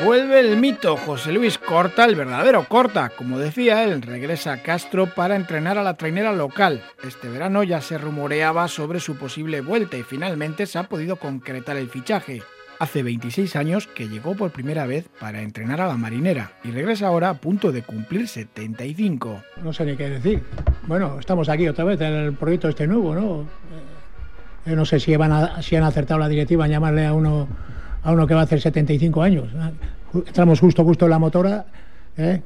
Vuelve el mito, José Luis Corta, el verdadero Corta. Como decía él, regresa a Castro para entrenar a la trainera local. Este verano ya se rumoreaba sobre su posible vuelta y finalmente se ha podido concretar el fichaje. Hace 26 años que llegó por primera vez para entrenar a la marinera y regresa ahora a punto de cumplir 75. No sé ni qué decir. Bueno, estamos aquí otra vez en el proyecto este nuevo, ¿no? Eh, no sé si, si han acertado la directiva en llamarle a uno a uno que va a hacer 75 años. Entramos justo, justo en la motora, ¿eh?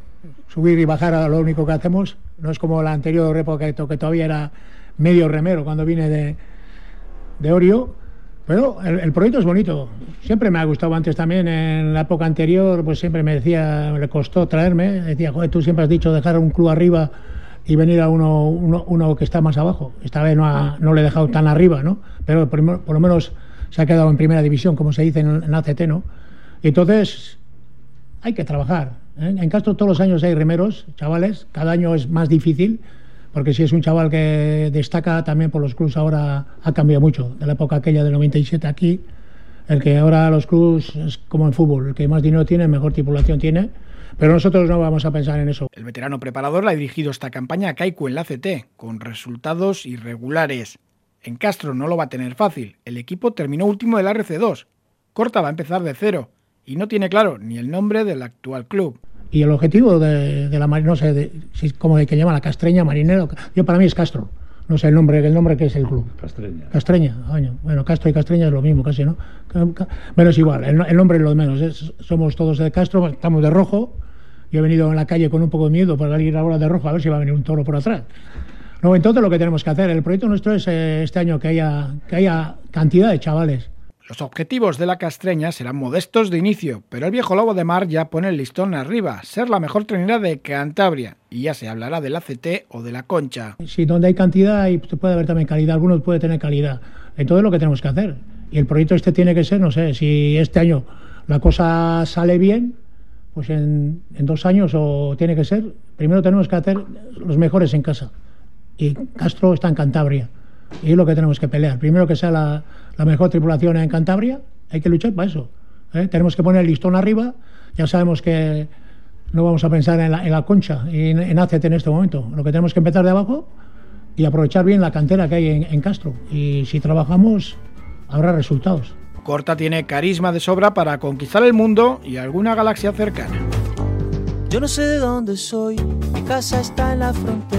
subir y bajar a lo único que hacemos. No es como la anterior época que todavía era medio remero cuando vine de, de Orio. Pero el, proyecto es bonito. Siempre me ha gustado antes también. En la época anterior, pues siempre me decía, le costó traerme. Decía, joder, tú siempre has dicho dejar un club arriba y venir a uno, uno, que está más abajo. Esta vez no, no le he dejado tan arriba, ¿no? Pero por lo menos se ha quedado en primera división, como se dice en, ACT, ¿no? Entonces hay que trabajar. ¿eh? En Castro todos los años hay remeros, chavales, cada año es más difícil, porque si es un chaval que destaca también por los clubs ahora ha cambiado mucho, de la época aquella del 97 aquí, el que ahora los clubs es como en fútbol, el que más dinero tiene, mejor tripulación tiene, pero nosotros no vamos a pensar en eso. El veterano preparador le ha dirigido esta campaña a Kaiku en la ACT, con resultados irregulares. En Castro no lo va a tener fácil. El equipo terminó último del RC2. Corta va a empezar de cero y no tiene claro ni el nombre del actual club. Y el objetivo de, la no sé de, si, cómo que llama la Castreña Marinero, yo para mí es Castro. No sé el nombre, el nombre que es el club. Castreña. Castreña, Bueno, Castro y Castreña es lo mismo casi, ¿no? Pero es igual, el, nombre es lo de menos. somos todos de Castro, estamos de rojo. Yo he venido en la calle con un poco de miedo para ir ahora de rojo a ver si va a venir un toro por atrás. No, entonces lo que tenemos que hacer, el proyecto nuestro es eh, este año que haya, que haya cantidad de chavales. Los objetivos de la castreña serán modestos de inicio, pero el viejo lobo de mar ya pone el listón arriba, ser la mejor trenera de Cantabria, y ya se hablará del ACT o de la Concha. Sí, donde hay cantidad y puede haber también calidad, algunos puede tener calidad. Entonces lo que tenemos que hacer. Y el proyecto este tiene que ser, no sé, si este año la cosa sale bien, pues en, en dos años o tiene que ser, primero tenemos que hacer los mejores en casa y Castro está en Cantabria. Y es lo que tenemos que pelear. Primero que sea la, mejor tripulación en Cantabria, hay que luchar para eso. ¿eh? Tenemos que poner el listón arriba. Ya sabemos que no vamos a pensar en la, concha y en, en ACT en este momento. Lo que tenemos que empezar de abajo y aprovechar bien la cantera que hay en, en Castro. Y si trabajamos, habrá resultados. Corta tiene carisma de sobra para conquistar el mundo y alguna galaxia cercana. Yo no sé de dónde soy, mi casa está en la frontera